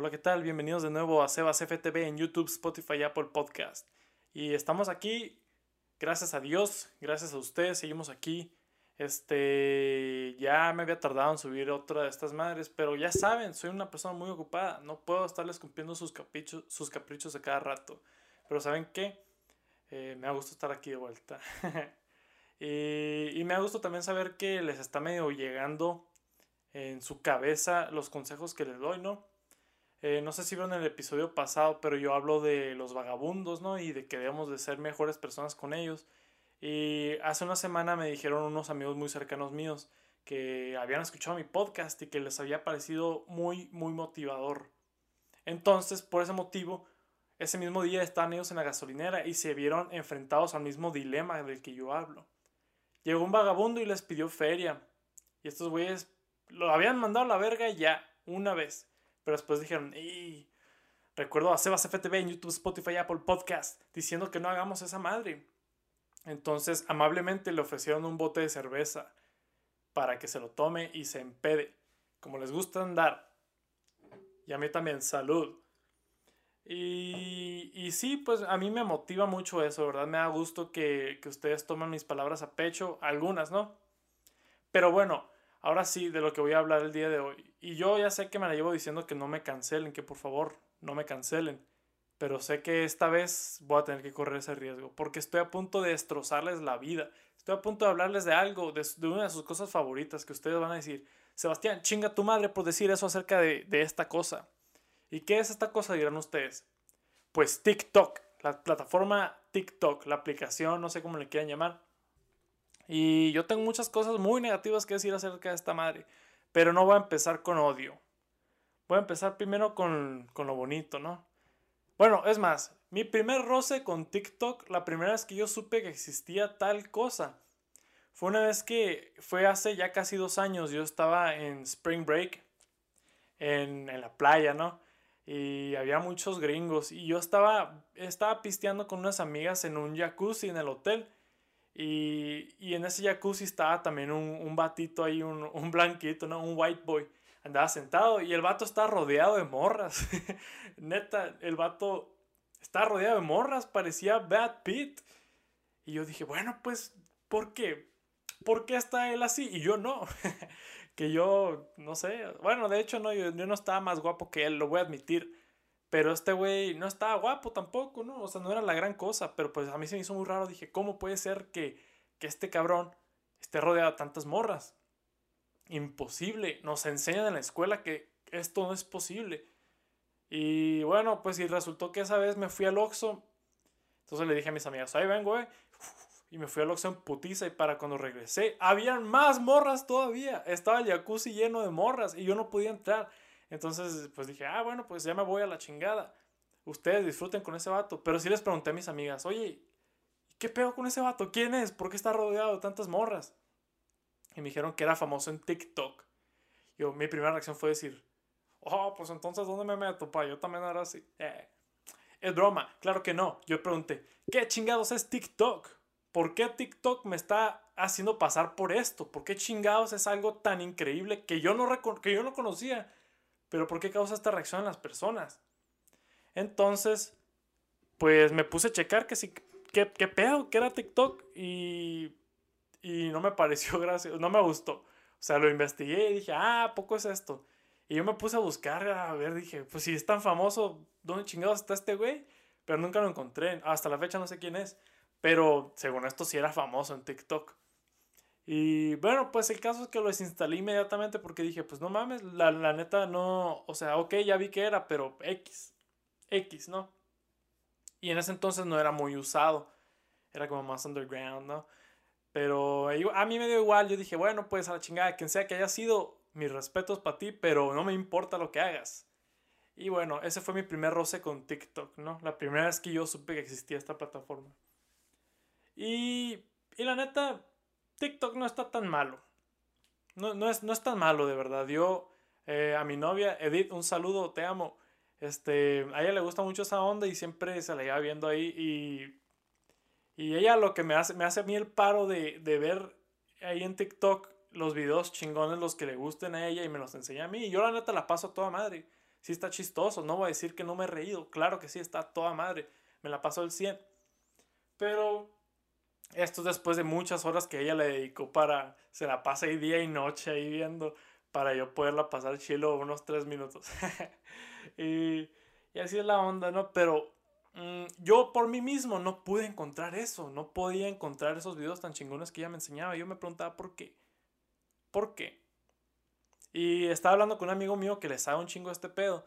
Hola, ¿qué tal? Bienvenidos de nuevo a Sebas FTV en YouTube, Spotify y Apple Podcast. Y estamos aquí, gracias a Dios, gracias a ustedes, seguimos aquí. Este, ya me había tardado en subir otra de estas madres, pero ya saben, soy una persona muy ocupada, no puedo estarles cumpliendo sus caprichos, sus caprichos de cada rato. Pero ¿saben qué? Eh, me ha gustado estar aquí de vuelta. y, y me ha gustado también saber que les está medio llegando en su cabeza los consejos que les doy, ¿no? Eh, no sé si vieron el episodio pasado, pero yo hablo de los vagabundos, ¿no? Y de que debemos de ser mejores personas con ellos. Y hace una semana me dijeron unos amigos muy cercanos míos que habían escuchado mi podcast y que les había parecido muy, muy motivador. Entonces, por ese motivo, ese mismo día estaban ellos en la gasolinera y se vieron enfrentados al mismo dilema del que yo hablo. Llegó un vagabundo y les pidió feria. Y estos güeyes lo habían mandado a la verga ya, una vez. Pero después dijeron, y recuerdo a Sebas FTV en YouTube, Spotify, Apple Podcast, diciendo que no hagamos esa madre. Entonces, amablemente le ofrecieron un bote de cerveza para que se lo tome y se empede, como les gusta andar. Y a mí también, salud. Y, y sí, pues a mí me motiva mucho eso, ¿verdad? Me da gusto que, que ustedes tomen mis palabras a pecho, algunas, ¿no? Pero bueno, ahora sí, de lo que voy a hablar el día de hoy. Y yo ya sé que me la llevo diciendo que no me cancelen, que por favor no me cancelen. Pero sé que esta vez voy a tener que correr ese riesgo, porque estoy a punto de destrozarles la vida. Estoy a punto de hablarles de algo, de, una de sus cosas favoritas, que ustedes van a decir, Sebastián, chinga tu madre por decir eso acerca de, de esta cosa. ¿Y qué es esta cosa? Dirán ustedes. Pues TikTok, la plataforma TikTok, la aplicación, no sé cómo le quieran llamar. Y yo tengo muchas cosas muy negativas que decir acerca de esta madre. Pero no voy a empezar con odio. Voy a empezar primero con, con lo bonito, ¿no? Bueno, es más, mi primer roce con TikTok, la primera vez que yo supe que existía tal cosa, fue una vez que fue hace ya casi dos años. Yo estaba en Spring Break, en, en la playa, ¿no? Y había muchos gringos. Y yo estaba, estaba pisteando con unas amigas en un jacuzzi en el hotel. Y, y, en ese jacuzzi estaba también un, un batito ahí, un, un, blanquito, ¿no? Un white boy. Andaba sentado y el vato está rodeado de morras. Neta, el vato está rodeado de morras, parecía Bad Pitt. Y yo dije, bueno, pues, ¿por qué? ¿Por qué está él así? Y yo no. que yo, no sé. Bueno, de hecho, no, yo, yo no estaba más guapo que él, lo voy a admitir. Pero este güey no estaba guapo tampoco, ¿no? O sea, no era la gran cosa. Pero pues a mí se me hizo muy raro. Dije, ¿cómo puede ser que, que este cabrón esté rodeado de tantas morras? Imposible. Nos enseñan en la escuela que esto no es posible. Y bueno, pues y resultó que esa vez me fui al Oxxo. Entonces le dije a mis amigas, ahí vengo, güey. Y me fui al Oxxo en putiza y para cuando regresé, habían más morras todavía. Estaba el jacuzzi lleno de morras y yo no podía entrar. Entonces, pues dije, ah, bueno, pues ya me voy a la chingada. Ustedes disfruten con ese vato. Pero sí les pregunté a mis amigas, oye, ¿qué pedo con ese vato? ¿Quién es? ¿Por qué está rodeado de tantas morras? Y me dijeron que era famoso en TikTok. Yo, mi primera reacción fue decir, oh, pues entonces, ¿dónde me meto, pa? Yo también era así. Eh. Es broma, claro que no. Yo pregunté, ¿qué chingados es TikTok? ¿Por qué TikTok me está haciendo pasar por esto? ¿Por qué chingados es algo tan increíble que yo no, que yo no conocía? Pero ¿por qué causa esta reacción en las personas? Entonces, pues me puse a checar que sí, qué, qué pedo, que era TikTok y, y no me pareció gracioso, no me gustó. O sea, lo investigué y dije, ah, poco es esto? Y yo me puse a buscar, a ver, dije, pues si es tan famoso, ¿dónde chingados está este güey? Pero nunca lo encontré, hasta la fecha no sé quién es. Pero según esto sí era famoso en TikTok. Y bueno, pues el caso es que lo desinstalé inmediatamente porque dije, pues no mames, la, la neta no, o sea, ok, ya vi que era, pero X, X, ¿no? Y en ese entonces no era muy usado, era como más underground, ¿no? Pero a mí me dio igual, yo dije, bueno, pues a la chingada, quien sea que haya sido, mis respetos para ti, pero no me importa lo que hagas. Y bueno, ese fue mi primer roce con TikTok, ¿no? La primera vez que yo supe que existía esta plataforma. Y, y la neta, TikTok no está tan malo. No, es, no es tan malo, de verdad. Yo, eh, a mi novia, Edith, un saludo, te amo. Este, a ella le gusta mucho esa onda y siempre se la lleva viendo ahí. Y, y ella lo que me hace, me hace a mí el paro de, de ver ahí en TikTok los videos chingones, los que le gusten a ella y me los enseña a mí. Y yo la neta la paso a toda madre. sí está chistoso, no voy a decir que no me he reído, claro que sí, está toda madre, me la pasó el 100. Pero esto es después de muchas horas que ella le dedicó para, se la pasa ahí día y noche ahí viendo, para yo poderla pasar chilo unos tres minutos. y, así es la onda, ¿no? Pero mm, yo por mí mismo no pude encontrar eso, no podía encontrar esos videos tan chingones que ella me enseñaba. Yo me preguntaba por qué. ¿Por qué? Y estaba hablando con un amigo mío que le sabe un chingo este pedo.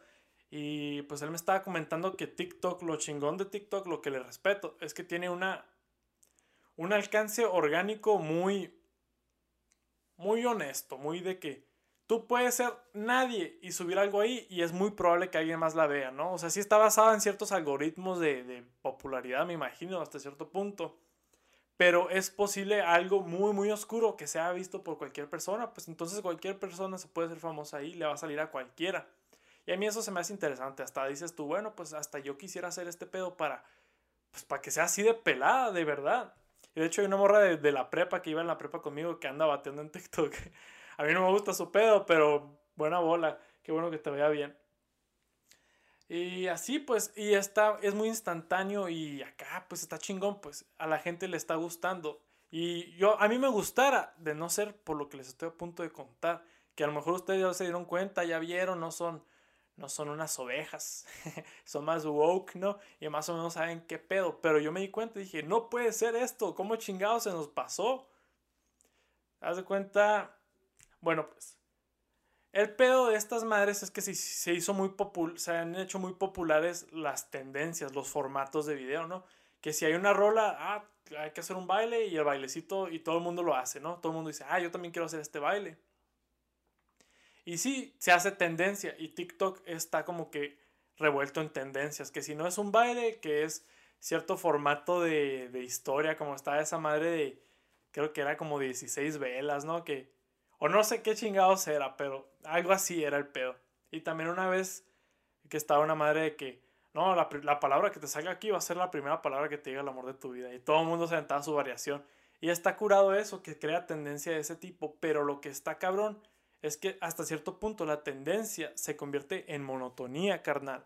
Y pues él me estaba comentando que TikTok, lo chingón de TikTok, lo que le respeto, es que tiene una un alcance orgánico muy muy honesto, muy de que tú puedes ser nadie y subir algo ahí y es muy probable que alguien más la vea, ¿no? O sea, sí está basada en ciertos algoritmos de, de popularidad, me imagino, hasta cierto punto. Pero es posible algo muy, muy oscuro que sea visto por cualquier persona, pues entonces cualquier persona se puede ser famosa ahí, le va a salir a cualquiera. Y a mí eso se me hace interesante, hasta dices tú, bueno, pues hasta yo quisiera hacer este pedo para, pues para que sea así de pelada, de verdad. Y de hecho hay una morra de, de la prepa que iba en la prepa conmigo que anda bateando en TikTok. A mí no me gusta su pedo, pero buena bola. Qué bueno que te vea bien. Y así pues, y está, es muy instantáneo y acá pues está chingón, pues a la gente le está gustando. Y yo, a mí me gustara, de no ser por lo que les estoy a punto de contar, que a lo mejor ustedes ya se dieron cuenta, ya vieron, no son, no son unas ovejas, son más woke, ¿no? Y más o menos saben qué pedo. Pero yo me di cuenta y dije, no puede ser esto, ¿cómo chingado se nos pasó? Haz de cuenta, bueno, pues. El pedo de estas madres es que se, se hizo muy popul se han hecho muy populares las tendencias, los formatos de video, ¿no? Que si hay una rola, ah, hay que hacer un baile y el bailecito y todo el mundo lo hace, ¿no? Todo el mundo dice, ah, yo también quiero hacer este baile. Y sí, se hace tendencia y TikTok está como que revuelto en tendencias, que si no es un baile, que es cierto formato de, de historia, como está esa madre de, creo que era como 16 velas, ¿no? Que o no sé qué chingados era, pero algo así era el pedo. Y también una vez que estaba una madre de que, no, la, la, palabra que te salga aquí va a ser la primera palabra que te diga el amor de tu vida. Y todo el mundo se aventaba su variación. Y está curado eso, que crea tendencia de ese tipo. Pero lo que está cabrón es que hasta cierto punto la tendencia se convierte en monotonía carnal.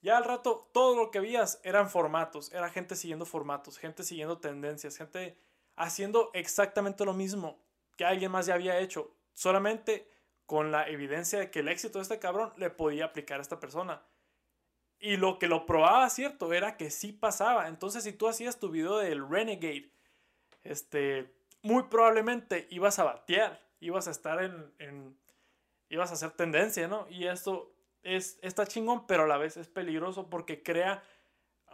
Ya al rato todo lo que veías eran formatos, era gente siguiendo formatos, gente siguiendo tendencias, gente haciendo exactamente lo mismo que alguien más ya había hecho, solamente con la evidencia de que el éxito de este cabrón le podía aplicar a esta persona. Y lo que lo probaba cierto era que sí pasaba. Entonces, si tú hacías tu video del Renegade, este, muy probablemente ibas a batear, ibas a estar en, en ibas a hacer tendencia, ¿no? Y esto es, está chingón, pero a la vez es peligroso porque crea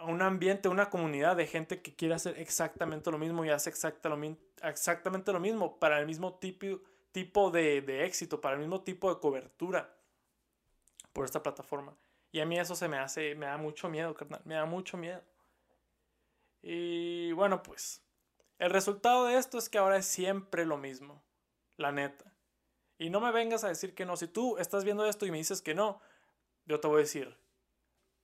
un ambiente, una comunidad de gente que quiere hacer exactamente lo mismo y hace exactamente lo mismo para el mismo tipo, tipo de, de, éxito, para el mismo tipo de cobertura por esta plataforma. Y a mí eso se me hace, me da mucho miedo, carnal, me da mucho miedo. Y bueno, pues el resultado de esto es que ahora es siempre lo mismo, la neta. Y no me vengas a decir que no. Si tú estás viendo esto y me dices que no, yo te voy a decir,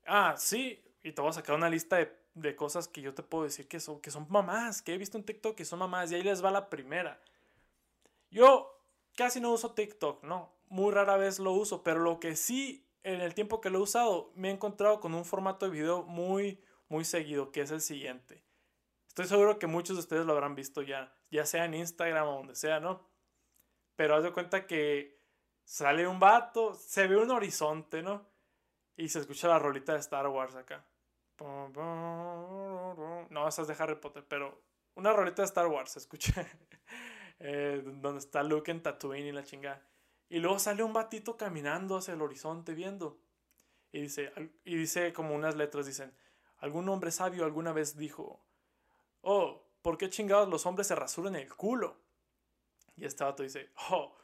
ah, sí, y te voy a sacar una lista de, de, cosas que yo te puedo decir que son, que son mamás, que he visto en TikTok que son mamás, y ahí les va la primera. Yo casi no uso TikTok, ¿no? Muy rara vez lo uso, pero lo que sí, en el tiempo que lo he usado, me he encontrado con un formato de video muy, muy seguido, que es el siguiente. Estoy seguro que muchos de ustedes lo habrán visto ya, ya sea en Instagram o donde sea, ¿no? Pero haz de cuenta que sale un vato, se ve un horizonte, ¿no? Y se escucha la rolita de Star Wars acá. No, esa es de Harry Potter, pero una rolita de Star Wars se escucha. eh, donde está Luke en Tatooine y la chingada. Y luego sale un batito caminando hacia el horizonte viendo. Y dice, y dice como unas letras, dicen, algún hombre sabio alguna vez dijo, oh, ¿por qué chingados los hombres se rasuran el culo? Y este vato dice, oh,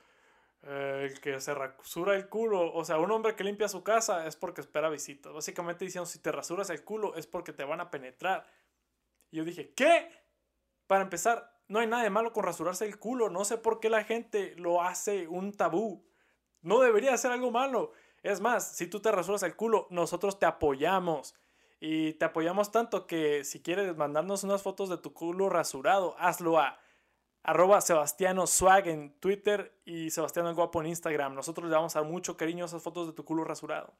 el que se rasura el culo, o sea, un hombre que limpia su casa es porque espera visitas. Básicamente diciendo, si te rasuras el culo es porque te van a penetrar. Y yo dije, ¿qué? Para empezar, no hay nada de malo con rasurarse el culo. No sé por qué la gente lo hace un tabú. No debería ser algo malo. Es más, si tú te rasuras el culo, nosotros te apoyamos. Y te apoyamos tanto que si quieres mandarnos unas fotos de tu culo rasurado, hazlo a Arroba Sebastiano Swag en Twitter y Sebastiano el Guapo en Instagram. Nosotros le vamos a dar mucho cariño a esas fotos de tu culo rasurado.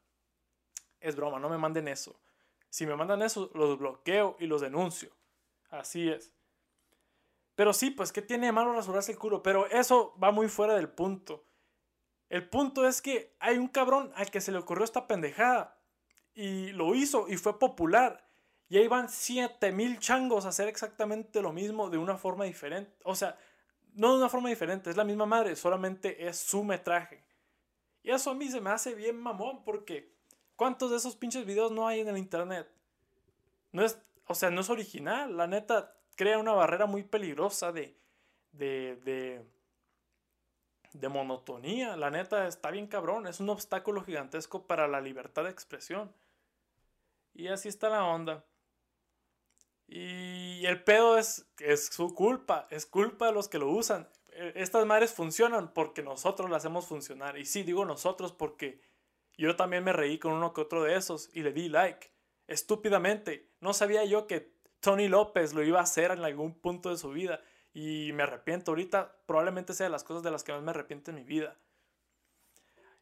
Es broma, no me manden eso. Si me mandan eso, los bloqueo y los denuncio. Así es. Pero sí, pues, ¿qué tiene de malo rasurarse el culo? Pero eso va muy fuera del punto. El punto es que hay un cabrón al que se le ocurrió esta pendejada. Y lo hizo y fue popular. Y ahí van 7000 changos a hacer exactamente lo mismo de una forma diferente. O sea, no de una forma diferente, es la misma madre, solamente es su metraje. Y eso a mí se me hace bien mamón porque ¿cuántos de esos pinches videos no hay en el internet? No es, o sea, no es original, la neta crea una barrera muy peligrosa de, de, de, de monotonía. La neta está bien cabrón, es un obstáculo gigantesco para la libertad de expresión. Y así está la onda. Y el pedo es, es su culpa, es culpa de los que lo usan. E, estas madres funcionan porque nosotros las hacemos funcionar. Y sí, digo nosotros porque yo también me reí con uno que otro de esos y le di like. Estúpidamente. No sabía yo que Tony López lo iba a hacer en algún punto de su vida. Y me arrepiento. Ahorita probablemente sea de las cosas de las que más me arrepiento en mi vida.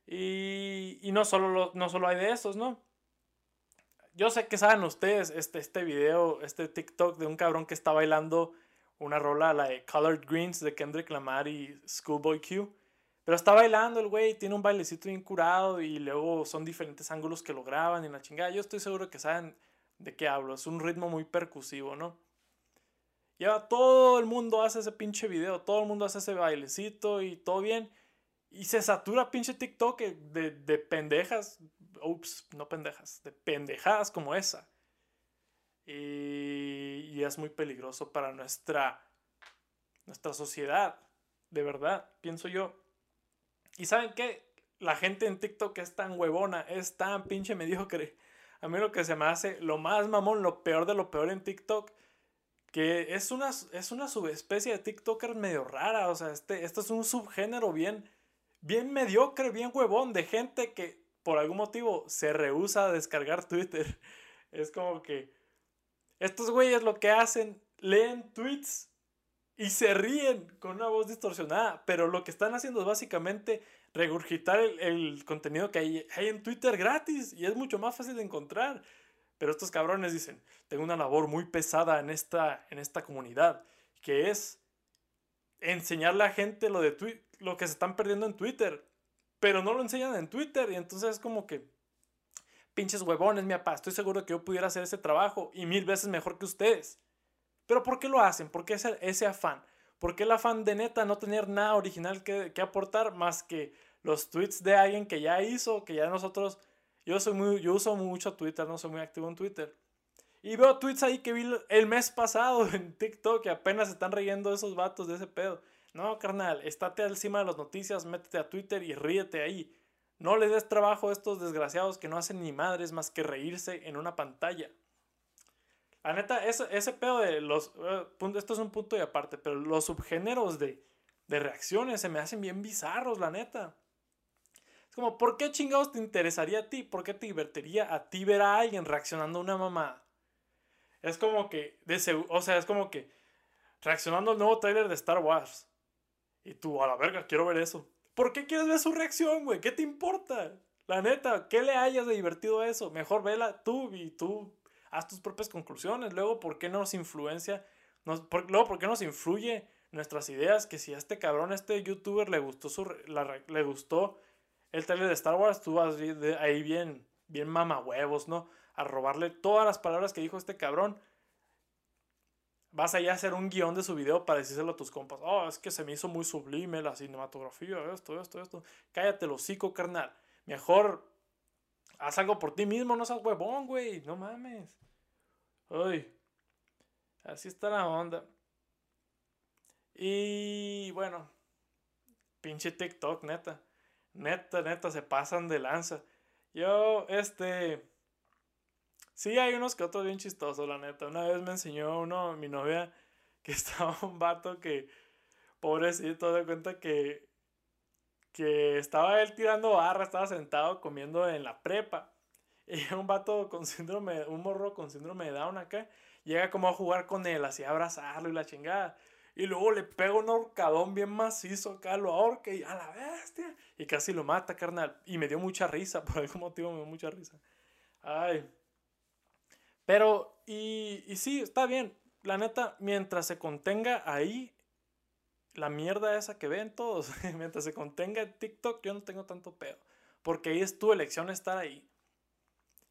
Y, y no, solo no solo hay de esos, ¿no? Yo sé que saben ustedes este, este video, este TikTok de un cabrón que está bailando una rola, la de Colored Greens de Kendrick Lamar y Schoolboy Q. Pero está bailando el güey, tiene un bailecito bien curado y luego son diferentes ángulos que lo graban y la chingada. Yo estoy seguro que saben de qué hablo. Es un ritmo muy percusivo, ¿no? Y ahora todo el mundo hace ese pinche video, todo el mundo hace ese bailecito y todo bien. Y se satura pinche TikTok de, de pendejas ups, no pendejas, de pendejadas como esa. Y, es muy peligroso para nuestra, nuestra sociedad, de verdad, pienso yo. ¿Y saben qué? La gente en TikTok es tan huevona, es tan pinche mediocre. A mí lo que se me hace lo más mamón, lo peor de lo peor en TikTok, que es una, es una subespecie de TikToker medio rara. O sea, este es un subgénero bien, bien mediocre, bien huevón, de gente que por algún motivo se rehúsa a descargar Twitter. Es como que estos güeyes lo que hacen, leen tweets y se ríen con una voz distorsionada, pero lo que están haciendo es básicamente regurgitar el, contenido que hay, hay, en Twitter gratis y es mucho más fácil de encontrar. Pero estos cabrones dicen, tengo una labor muy pesada en esta, en esta comunidad, que es enseñarle a la gente lo, de lo que se están perdiendo en Twitter pero no lo enseñan en Twitter y entonces es como que pinches huevones, mi papá, estoy seguro que yo pudiera hacer ese trabajo y mil veces mejor que ustedes. Pero ¿por qué lo hacen? ¿Por qué ese, afán? ¿Por qué el afán de neta no tener nada original que, aportar más que los tweets de alguien que ya hizo, que ya nosotros, yo soy muy, yo uso mucho Twitter, no soy muy activo en Twitter. Y veo tweets ahí que vi el mes pasado en TikTok que apenas están reyendo esos vatos de ese pedo. No, carnal, estate encima de las noticias, métete a Twitter y ríete ahí. No le des trabajo a estos desgraciados que no hacen ni madres más que reírse en una pantalla. La neta, ese, ese pedo de los... Eh, esto es un punto y aparte, pero los subgéneros de, de reacciones se me hacen bien bizarros, la neta. Es como, ¿por qué chingados te interesaría a ti? ¿Por qué te divertiría a ti ver a alguien reaccionando a una mamá? Es como que, o sea, es como que reaccionando al nuevo trailer de Star Wars. Y tú, a la verga, quiero ver eso. ¿Por qué quieres ver su reacción, güey? ¿Qué te importa? La neta, ¿qué le hayas divertido a eso? Mejor vela tú y tú haz tus propias conclusiones. Luego, ¿por qué nos influencia? Nos, luego, ¿por qué nos influye nuestras ideas? Que si a este cabrón, a este youtuber le gustó, su, le gustó el trailer de Star Wars, tú vas ahí bien, bien mamahuevos, ¿no? A robarle todas las palabras que dijo este cabrón vas allá a hacer un guion de su video para decírselo a tus compas. Oh, es que se me hizo muy sublime la cinematografía, esto, esto, esto. Cállate, lo hocico, carnal. Mejor haz algo por ti mismo, no seas huevón, güey. No mames. Ay. Así está la onda. Y bueno, pinche TikTok, neta. Neta, neta, se pasan de lanza. Yo, este Sí, hay unos que otros bien chistosos, la neta. Una vez me enseñó uno, mi novia, que estaba un vato que, pobrecito, de cuenta que, que estaba él tirando barra, estaba sentado comiendo en la prepa. Y un vato con síndrome, un morro con síndrome de Down acá, llega como a jugar con él, así a abrazarlo y la chingada. Y luego le pega un horcadón bien macizo acá, lo ahorca y a la bestia. Y casi lo mata, carnal. Y me dio mucha risa, por algún motivo me dio mucha risa. Ay. Pero, y, y sí, está bien. La neta, mientras se contenga ahí, la mierda esa que ven todos, mientras se contenga en TikTok, yo no tengo tanto pedo. Porque ahí es tu elección estar ahí.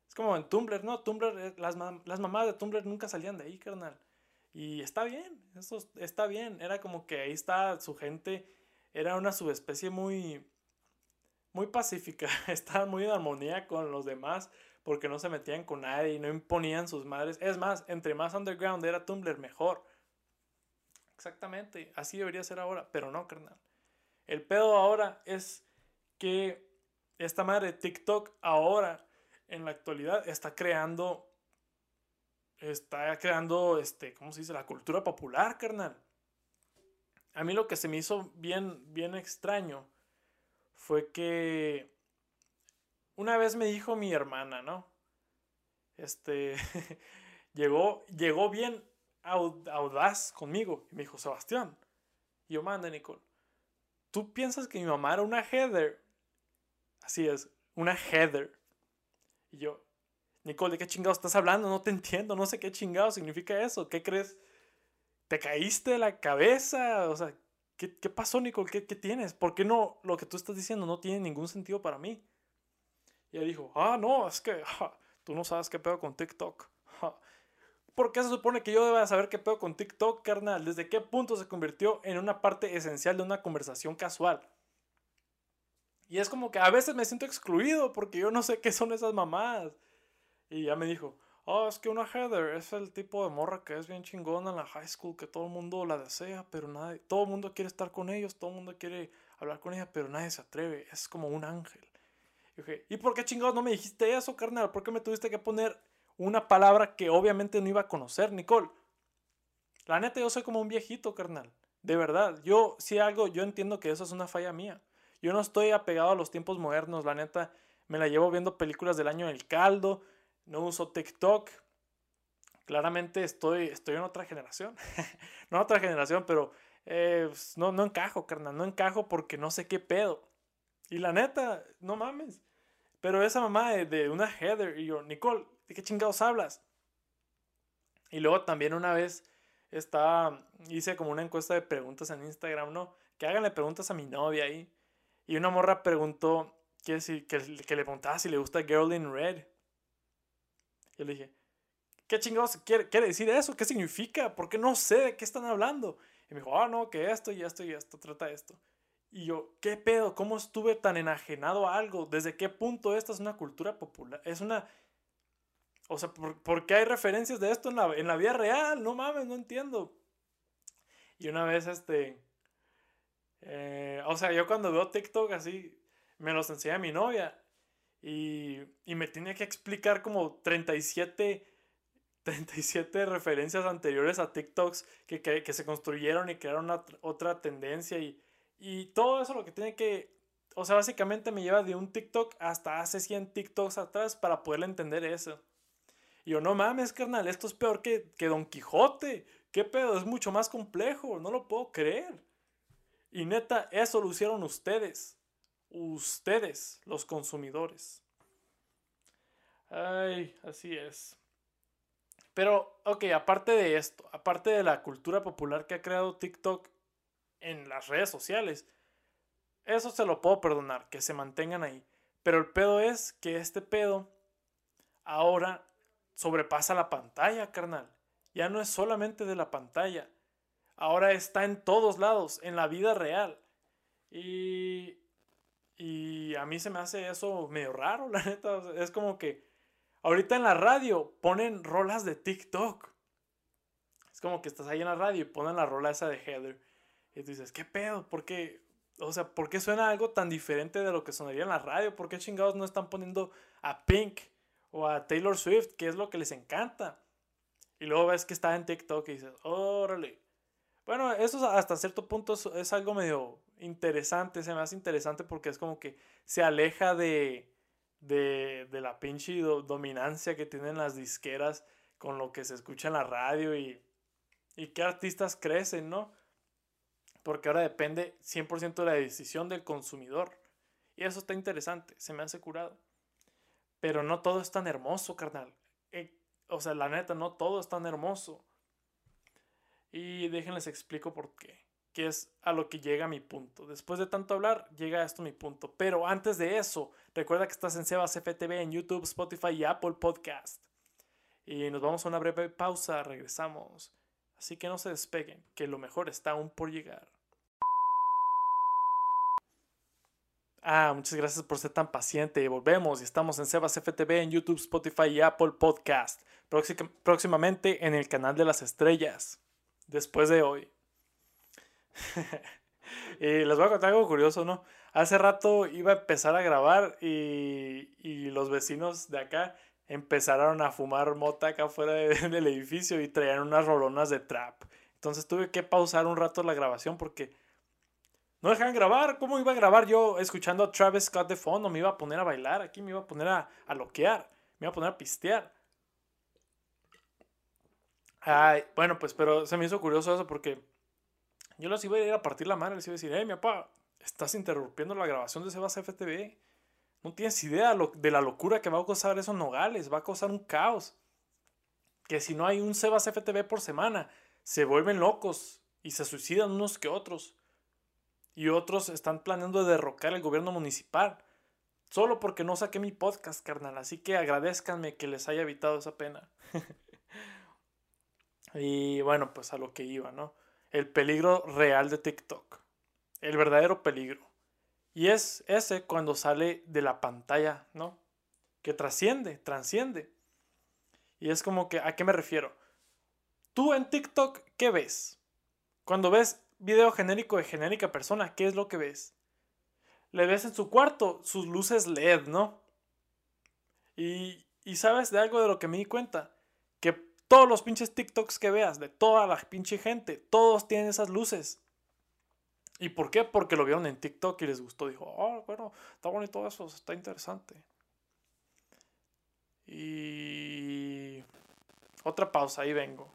Es como en Tumblr, ¿no? Tumblr, eh, las, las mamás de Tumblr nunca salían de ahí, carnal. Y está bien, eso está bien. Era como que ahí está su gente, era una subespecie muy, muy pacífica, estaban muy en armonía con los demás porque no se metían con nadie y no imponían sus madres. Es más, entre más underground era Tumblr, mejor. Exactamente, así debería ser ahora, pero no, carnal. El pedo ahora es que esta madre TikTok ahora, en la actualidad, está creando está creando, este, ¿cómo se dice? La cultura popular, carnal. A mí lo que se me hizo bien, bien extraño fue que una vez me dijo mi hermana, ¿no? Este, llegó, llegó bien audaz conmigo y me dijo, Sebastián, y yo manda, Nicole, ¿tú piensas que mi mamá era una heather? Así es, una heather. Y yo, Nicole, ¿de qué chingados estás hablando? No te entiendo, no sé qué chingado significa eso. ¿Qué crees? ¿Te caíste de la cabeza? O sea, ¿qué, pasó, Nicole? ¿Qué, tienes? ¿Por qué no lo que tú estás diciendo no tiene ningún sentido para mí? Y ella dijo, ah, no, es que tú no sabes qué pedo con TikTok. ¿Por qué se supone que yo deba saber qué pedo con TikTok, carnal? ¿Desde qué punto se convirtió en una parte esencial de una conversación casual? Y es como que a veces me siento excluido porque yo no sé qué son esas mamadas. Y ya me dijo, oh, es que una Heather es el tipo de morra que es bien chingona en la high school, que todo el mundo la desea, pero nadie, todo el mundo quiere estar con ellos, todo el mundo quiere hablar con ella, pero nadie se atreve, es como un ángel. Y dije, ¿y por qué chingados no me dijiste eso, carnal? ¿Por qué me tuviste que poner una palabra que obviamente no iba a conocer, Nicole? La neta, yo soy como un viejito, carnal. De verdad, yo, si algo, yo entiendo que eso es una falla mía. Yo no estoy apegado a los tiempos modernos, la neta, me la llevo viendo películas del año del caldo, no uso TikTok. Claramente estoy, estoy en otra generación. no otra generación, pero eh, pues, no, no encajo, carnal. No encajo porque no sé qué pedo. Y la neta, no mames. Pero esa mamá de, una Heather y yo, Nicole, ¿de qué chingados hablas? Y luego también una vez estaba, hice como una encuesta de preguntas en Instagram, ¿no? Que háganle preguntas a mi novia ahí. Y una morra preguntó que, si, que le preguntaba si le gusta Girl in Red. Yo le dije, ¿qué chingados quiere, quiere decir eso? ¿Qué significa? ¿Por qué no sé de qué están hablando? Y me dijo, ah, no, que esto y esto y esto, trata esto. Y yo, ¿qué pedo? ¿Cómo estuve tan enajenado a algo? ¿Desde qué punto esta es una cultura popular? Es una... O sea, ¿por, qué hay referencias de esto en la, en la vida real? No mames, no entiendo. Y una vez, este... Eh, o sea, yo cuando veo TikTok así, me los enseña mi novia. Y, y me tiene que explicar como 37, 37 referencias anteriores a TikToks que, que, que se construyeron y crearon otra tendencia. Y, y todo eso lo que tiene que... O sea, básicamente me lleva de un TikTok hasta hace 100 TikToks atrás para poder entender eso. Y yo, no mames, carnal, esto es peor que, que Don Quijote. ¿Qué pedo? Es mucho más complejo, no lo puedo creer. Y neta, eso lo hicieron ustedes ustedes, los consumidores. Ay, así es. Pero, ok, aparte de esto, aparte de la cultura popular que ha creado TikTok en las redes sociales, eso se lo puedo perdonar, que se mantengan ahí. Pero el pedo es que este pedo ahora sobrepasa la pantalla, carnal. Ya no es solamente de la pantalla. Ahora está en todos lados, en la vida real. Y y a mí se me hace eso medio raro, la neta. Es como que ahorita en la radio ponen rolas de TikTok. Es como que estás ahí en la radio y ponen la rola esa de Heather. Y tú dices, ¿qué pedo? ¿Por qué? O sea, ¿por qué suena algo tan diferente de lo que sonaría en la radio? ¿Por qué chingados no están poniendo a Pink o a Taylor Swift, que es lo que les encanta? Y luego ves que está en TikTok y dices, órale. Bueno, eso hasta cierto punto es algo medio interesante, se me hace interesante porque es como que se aleja de, de, de la pinche dominancia que tienen las disqueras con lo que se escucha en la radio y, y qué artistas crecen, ¿no? Porque ahora depende 100% de la decisión del consumidor. Y eso está interesante, se me hace curado. Pero no todo es tan hermoso, carnal. Eh, o sea, la neta, no todo es tan hermoso. Y déjenles explico por qué. Que es a lo que llega mi punto. Después de tanto hablar, llega a esto mi punto. Pero antes de eso, recuerda que estás en Sebas FTV en YouTube, Spotify y Apple Podcast. Y nos vamos a una breve pausa, regresamos. Así que no se despeguen, que lo mejor está aún por llegar. Ah, muchas gracias por ser tan paciente. Volvemos y estamos en Sebas FTV en YouTube, Spotify y Apple Podcast. próximamente en el canal de las estrellas. Después de hoy. y les voy a contar algo curioso, ¿no? Hace rato iba a empezar a grabar y, y los vecinos de acá empezaron a fumar mota acá afuera del edificio y traían unas rolonas de trap. Entonces tuve que pausar un rato la grabación porque no dejan grabar. ¿Cómo iba a grabar yo escuchando a Travis Scott de fondo? Me iba a poner a bailar aquí, me iba a poner a, a loquear, me iba a poner a pistear. Ay, bueno, pues, pero se me hizo curioso eso porque yo los iba a ir a partir la madre, les iba a decir, hey, mi papá, estás interrumpiendo la grabación de Sebas FTV. No tienes idea de la locura que va a causar esos nogales. Va a causar un caos. Que si no hay un Sebas FTV por semana, se vuelven locos y se suicidan unos que otros. Y otros están planeando derrocar el gobierno municipal. Solo porque no saqué mi podcast, carnal. Así que agradezcanme que les haya evitado esa pena. y bueno, pues a lo que iba, ¿no? El peligro real de TikTok. El verdadero peligro. Y es ese cuando sale de la pantalla, ¿no? Que trasciende, transciende. Y es como que, ¿a qué me refiero? Tú en TikTok, ¿qué ves? Cuando ves video genérico de genérica persona, ¿qué es lo que ves? Le ves en su cuarto sus luces LED, ¿no? Y, y sabes de algo de lo que me di cuenta. Que todos los pinches TikToks que veas, de toda la pinche gente, todos tienen esas luces. ¿Y por qué? Porque lo vieron en TikTok y les gustó. Dijo, oh, bueno, está bonito eso, está interesante. Y otra pausa, ahí vengo.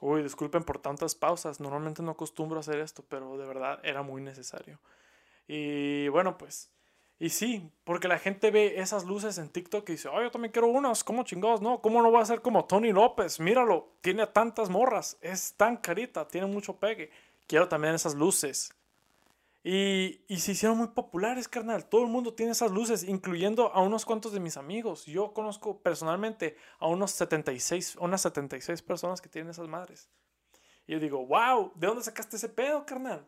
Uy, disculpen por tantas pausas. Normalmente no acostumbro a hacer esto, pero de verdad era muy necesario. Y bueno, pues y sí, porque la gente ve esas luces en TikTok y dice, oh, yo también quiero unas, ¿cómo chingados? No, ¿cómo no va a ser como Tony López? Míralo, tiene tantas morras, es tan carita, tiene mucho pegue. Quiero también esas luces. Y, y se hicieron muy populares, carnal. Todo el mundo tiene esas luces, incluyendo a unos cuantos de mis amigos. Yo conozco personalmente a unos 76, unas 76 personas que tienen esas madres. Y yo digo, wow, ¿de dónde sacaste ese pedo, carnal?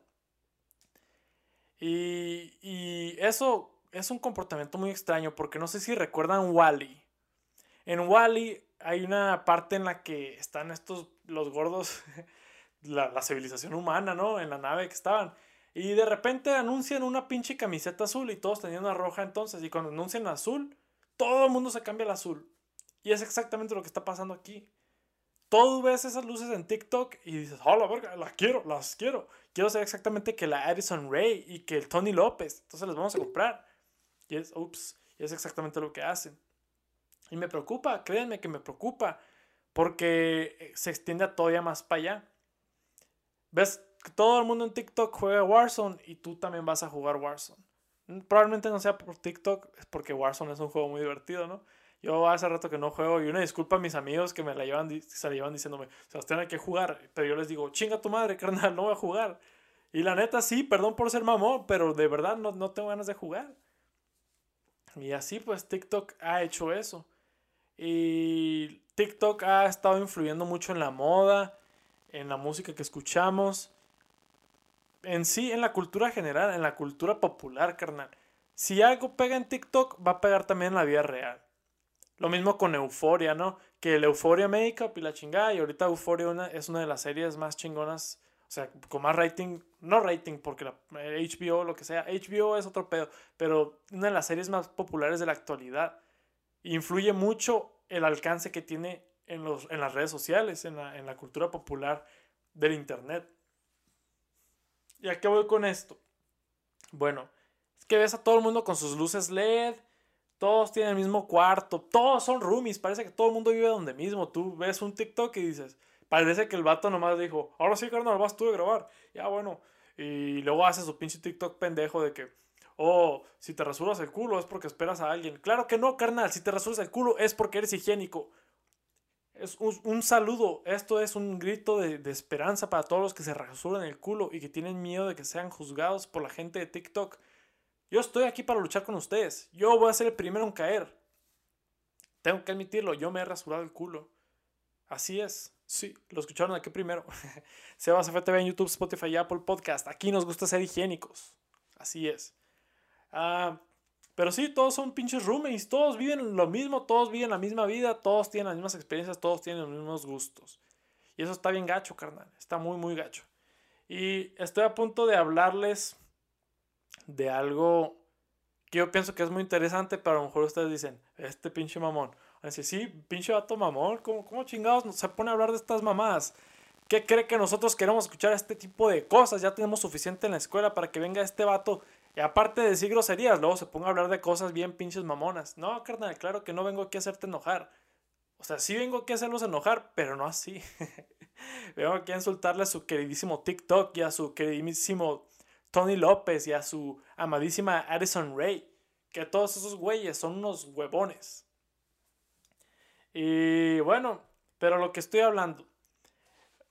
Y, y eso es un comportamiento muy extraño porque no sé si recuerdan Wally. En Wally hay una parte en la que están estos, los gordos, la, civilización humana, ¿no? En la nave que estaban. Y de repente anuncian una pinche camiseta azul y todos tenían una roja entonces. Y cuando anuncian azul, todo el mundo se cambia al azul. Y es exactamente lo que está pasando aquí. Todo ves esas luces en TikTok y dices, oh, la verga, las quiero, las quiero. Quiero ser exactamente que la Addison Ray y que el Tony López. Entonces las vamos a comprar. Y es, ups, y es exactamente lo que hacen. Y me preocupa, créanme que me preocupa, porque eh, se extiende todavía más para allá. Ves, todo el mundo en TikTok juega Warzone y tú también vas a jugar Warzone. Mm, probablemente no sea por TikTok, es porque Warzone es un juego muy divertido, ¿no? Yo hace rato que no juego y una disculpa a mis amigos que me la llevan, se la llevan diciéndome, Sebastián, hay que jugar. Pero yo les digo, chinga tu madre, carnal, no voy a jugar. Y la neta, sí, perdón por ser mamón, pero de verdad no, no tengo ganas de jugar. Y así pues TikTok ha hecho eso. Y TikTok ha estado influyendo mucho en la moda, en la música que escuchamos, en sí, en la cultura general, en la cultura popular, carnal. Si algo pega en TikTok, va a pegar también en la vida real. Lo mismo con Euforia, ¿no? Que el Euforia Makeup y la chingada. Y ahorita Euforia es una de las series más chingonas o sea, con más rating, no rating porque la, HBO, lo que sea, HBO es otro pedo, pero una de las series más populares de la actualidad. Influye mucho el alcance que tiene en, los, en las redes sociales, en la, en la cultura popular del Internet. ¿Y a qué voy con esto? Bueno, es que ves a todo el mundo con sus luces LED, todos tienen el mismo cuarto, todos son roomies, parece que todo el mundo vive donde mismo. Tú ves un TikTok y dices, Parece que el vato nomás dijo, ahora sí, carnal, vas tú a grabar. Ya, bueno. Y luego hace su pinche TikTok pendejo de que, oh, si te rasuras el culo es porque esperas a alguien. Claro que no, carnal. Si te rasuras el culo es porque eres higiénico. Es un, saludo. Esto es un grito de, de, esperanza para todos los que se rasuran el culo y que tienen miedo de que sean juzgados por la gente de TikTok. Yo estoy aquí para luchar con ustedes. Yo voy a ser el primero en caer. Tengo que admitirlo, yo me he rasurado el culo. Así es. Sí, lo escucharon aquí primero. Sebas FTV en YouTube, Spotify y Apple Podcast. Aquí nos gusta ser higiénicos. Así es. Ah, pero sí, todos son pinches roommates. Todos viven lo mismo, todos viven la misma vida, todos tienen las mismas experiencias, todos tienen los mismos gustos. Y eso está bien gacho, carnal. Está muy, muy gacho. Y estoy a punto de hablarles de algo que yo pienso que es muy interesante, pero a lo mejor ustedes dicen, este pinche mamón. Así, sí, pinche vato mamón, ¿cómo, ¿cómo chingados se pone a hablar de estas mamás? ¿Qué cree que nosotros queremos escuchar este tipo de cosas? Ya tenemos suficiente en la escuela para que venga este vato aparte de decir groserías, luego se ponga a hablar de cosas bien pinches mamonas. No, carnal, claro que no vengo aquí a hacerte enojar. O sea, sí vengo aquí a hacerlos enojar, pero no así. vengo aquí a insultarle a su queridísimo TikTok y a su queridísimo Tony López y a su amadísima Addison Ray. Que todos esos güeyes son unos huevones. Y bueno, pero lo que estoy hablando.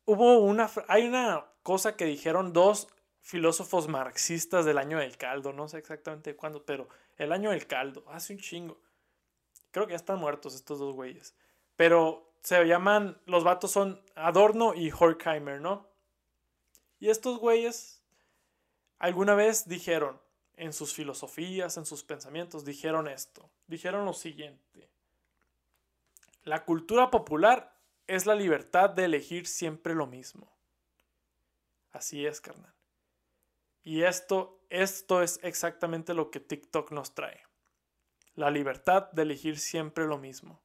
Hubo una. Hay una cosa que dijeron dos filósofos marxistas del año del caldo. No sé exactamente cuándo, pero el año del caldo. Hace un chingo. Creo que ya están muertos estos dos güeyes. Pero se llaman. Los vatos son Adorno y Horkheimer, ¿no? Y estos güeyes alguna vez dijeron, en sus filosofías, en sus pensamientos, dijeron esto. Dijeron lo siguiente. La cultura popular es la libertad de elegir siempre lo mismo. Así es, carnal. Y esto, esto es exactamente lo que TikTok nos trae. La libertad de elegir siempre lo mismo.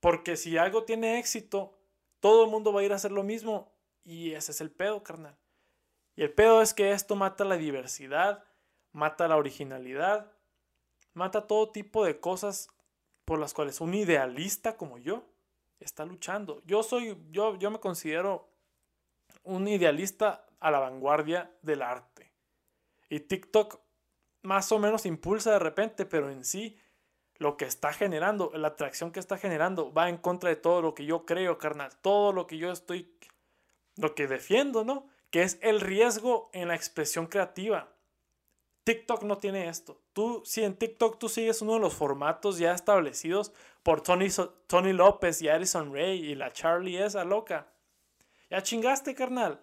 Porque si algo tiene éxito, todo el mundo va a ir a hacer lo mismo. Y ese es el pedo, carnal. Y el pedo es que esto mata la diversidad, mata la originalidad, mata todo tipo de cosas por las cuales un idealista como yo está luchando. Yo soy, yo, yo me considero un idealista a la vanguardia del arte. Y TikTok más o menos impulsa de repente, pero en sí lo que está generando, la atracción que está generando, va en contra de todo lo que yo creo, carnal. Todo lo que yo estoy, lo que defiendo, ¿no? que es el riesgo en la expresión creativa. TikTok no tiene esto. Tú, si en TikTok tú sigues uno de los formatos ya establecidos por Tony, Tony López y Addison Ray y la Charlie esa loca, ya chingaste, carnal.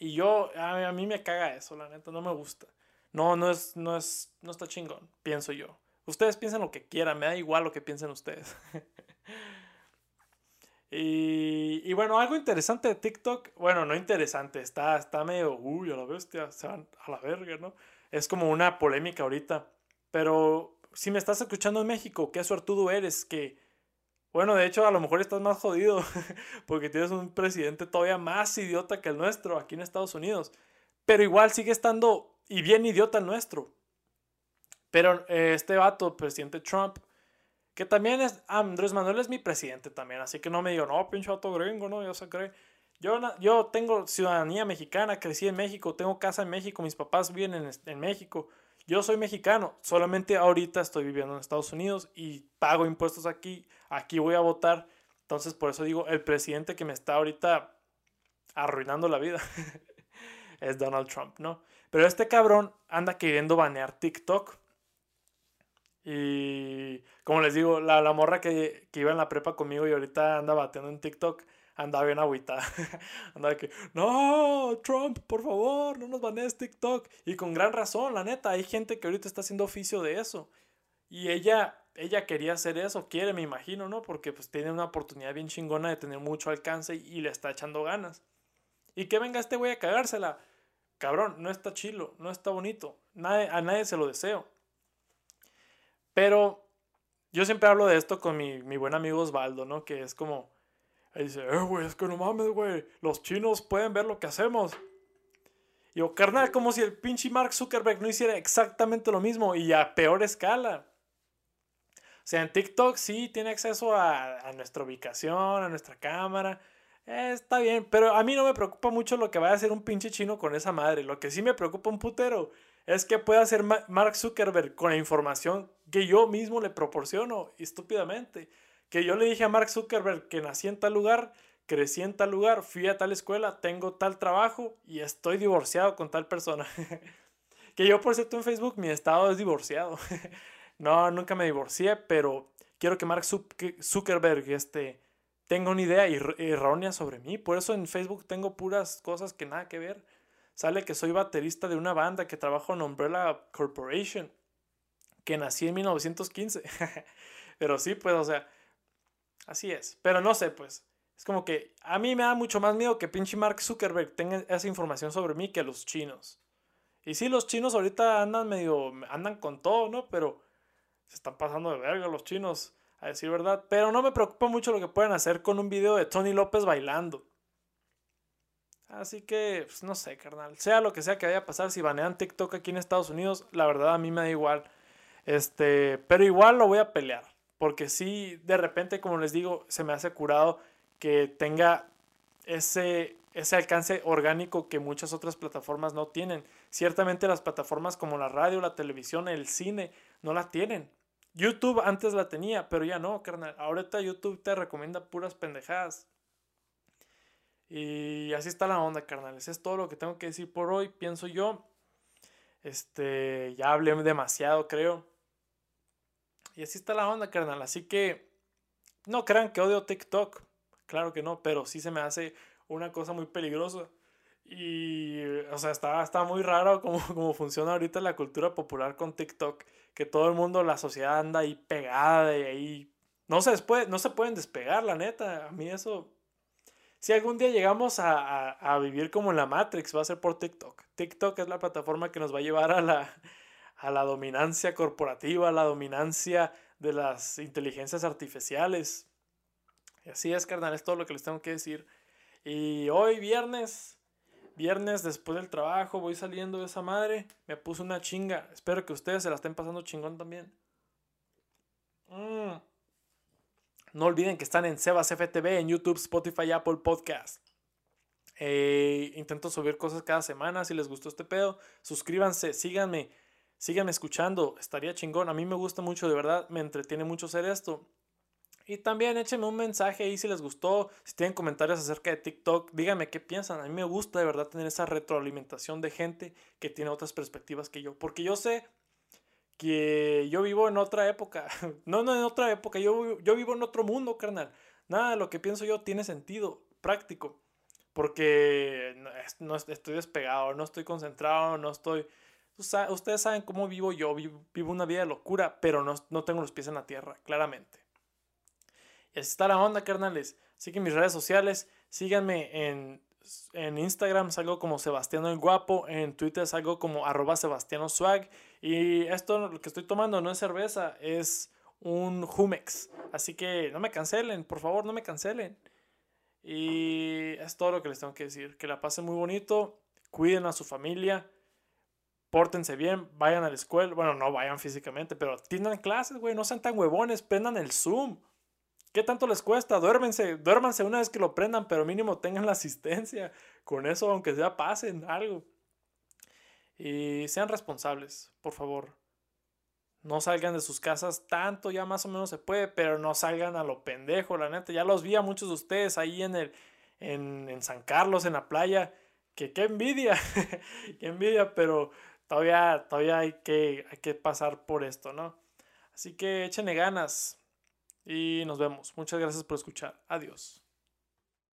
Y yo, a, mí me caga eso, la neta, no me gusta. No, no es, no es, no está chingón, pienso yo. Ustedes piensan lo que quieran, me da igual lo que piensen ustedes. Y, bueno, algo interesante de TikTok, bueno, no interesante, está, está medio, uy, a la bestia, se van a la verga, ¿no? Es como una polémica ahorita. Pero si me estás escuchando en México, qué suertudo eres, que, bueno, de hecho a lo mejor estás más jodido, porque tienes un presidente todavía más idiota que el nuestro aquí en Estados Unidos. Pero igual sigue estando, y bien idiota el nuestro. Pero eh, este vato, presidente Trump, que también es, Andrés Manuel es mi presidente también, así que no me digo, no, pinche auto gringo, no, yo se cree. Yo, yo tengo ciudadanía mexicana, crecí en México, tengo casa en México, mis papás viven en, en México. Yo soy mexicano, solamente ahorita estoy viviendo en Estados Unidos y pago impuestos aquí, aquí voy a votar. Entonces, por eso digo, el presidente que me está ahorita arruinando la vida es Donald Trump, ¿no? Pero este cabrón anda queriendo banear TikTok y como les digo, la, la morra que, que, iba en la prepa conmigo y ahorita anda bateando en TikTok, andaba bien agüitada. andaba que, no, Trump, por favor, no nos banees TikTok. Y con gran razón, la neta, hay gente que ahorita está haciendo oficio de eso. Y ella, ella quería hacer eso, quiere, me imagino, ¿no? Porque pues tiene una oportunidad bien chingona de tener mucho alcance y, le está echando ganas. Y que venga este güey a cagársela. Cabrón, no está chilo, no está bonito. A nadie se lo deseo. Pero yo siempre hablo de esto con mi, mi buen amigo Osvaldo, ¿no? Que es como, él dice, eh, güey, es que no mames, güey, los chinos pueden ver lo que hacemos. Y yo, carnal, como si el pinche Mark Zuckerberg no hiciera exactamente lo mismo y a peor escala. O sea, en TikTok sí tiene acceso a, nuestra ubicación, a nuestra cámara. Eh, está bien, pero a mí no me preocupa mucho lo que vaya a hacer un pinche chino con esa madre. Lo que sí me preocupa un putero es que pueda hacer Mark Zuckerberg con la información que yo mismo le proporciono estúpidamente. Que yo le dije a Mark Zuckerberg que nací en tal lugar, crecí en tal lugar, fui a tal escuela, tengo tal trabajo y estoy divorciado con tal persona. que yo, por cierto, en Facebook mi estado es divorciado. no, nunca me divorcié, pero quiero que Mark Zuckerberg este, tenga una idea errónea sobre mí. Por eso en Facebook tengo puras cosas que nada que ver. Sale que soy baterista de una banda que trabaja en Umbrella Corporation, que nací en 1915. pero sí, pues, o sea, así es. Pero no sé, pues. Es como que a mí me da mucho más miedo que pinche Mark Zuckerberg tenga esa información sobre mí que los chinos. Y sí, los chinos ahorita andan medio, andan con todo, ¿no? Pero se están pasando de verga los chinos, a decir verdad. Pero no me preocupa mucho lo que pueden hacer con un video de Tony López bailando. Así que, pues no sé, carnal. Sea lo que sea que vaya a pasar, si banean TikTok aquí en Estados Unidos, la verdad a mí me da igual. Este, pero igual lo voy a pelear. Porque sí, de repente, como les digo, se me hace curado que tenga ese, ese alcance orgánico que muchas otras plataformas no tienen. Ciertamente las plataformas como la radio, la televisión, el cine no la tienen. YouTube antes la tenía, pero ya no, carnal. Ahorita YouTube te recomienda puras pendejadas. Y así está la onda, carnales. Es todo lo que tengo que decir por hoy, pienso yo. Este, ya hablé demasiado, creo. Y así está la onda, carnal. Así que no crean que odio TikTok. Claro que no, pero sí se me hace una cosa muy peligrosa. Y, o sea, está, está muy raro cómo, cómo funciona ahorita la cultura popular con TikTok. Que todo el mundo, la sociedad anda ahí pegada y ahí... No se, puede, no se pueden despegar, la neta. A mí eso... Si algún día llegamos a, a, vivir como en la Matrix, va a ser por TikTok. TikTok es la plataforma que nos va a llevar a la, a la dominancia corporativa, a la dominancia de las inteligencias artificiales. Y así es, carnal, es todo lo que les tengo que decir. Y hoy viernes, viernes después del trabajo, voy saliendo de esa madre, me puse una chinga. Espero que ustedes se la estén pasando chingón también. Mm. No olviden que están en Sebas FTV, en YouTube, Spotify, Apple Podcast. Eh, intento subir cosas cada semana. Si les gustó este pedo, suscríbanse, síganme, síganme escuchando. Estaría chingón. A mí me gusta mucho, de verdad, me entretiene mucho hacer esto. Y también échenme un mensaje ahí si les gustó, si tienen comentarios acerca de TikTok, díganme qué piensan. A mí me gusta de verdad tener esa retroalimentación de gente que tiene otras perspectivas que yo. Porque yo sé que yo vivo en otra época. No, no en otra época, yo, yo vivo en otro mundo, carnal. Nada de lo que pienso yo tiene sentido práctico. Porque no, estoy despegado, no estoy concentrado, no estoy... Ustedes saben cómo vivo yo, vivo, una vida de locura, pero no, no tengo los pies en la tierra, claramente. Y así está la onda, carnales. Así que mis redes sociales, síganme en, en Instagram, salgo como Sebastiano el Guapo, en Twitter salgo como arroba Sebastiano Swag. Y esto lo que estoy tomando no es cerveza, es un Humex. Así que no me cancelen, por favor, no me cancelen. Y es todo lo que les tengo que decir. Que la pasen muy bonito, cuiden a su familia, pórtense bien, vayan a la escuela. Bueno, no vayan físicamente, pero tiendan clases, güey, no sean tan huevones, prendan el Zoom. ¿Qué tanto les cuesta? Duérmense, duérmanse una vez que lo prendan, pero mínimo tengan la asistencia. Con eso, aunque sea, pasen algo. Y sean responsables, por favor. No salgan de sus casas tanto, ya más o menos se puede, pero no salgan a lo pendejo, la neta. Ya los vi a muchos de ustedes ahí en el en, en San Carlos, en la playa. Que qué envidia, qué envidia, pero todavía, todavía hay, que, hay que pasar por esto, ¿no? Así que échenle ganas y nos vemos. Muchas gracias por escuchar. Adiós.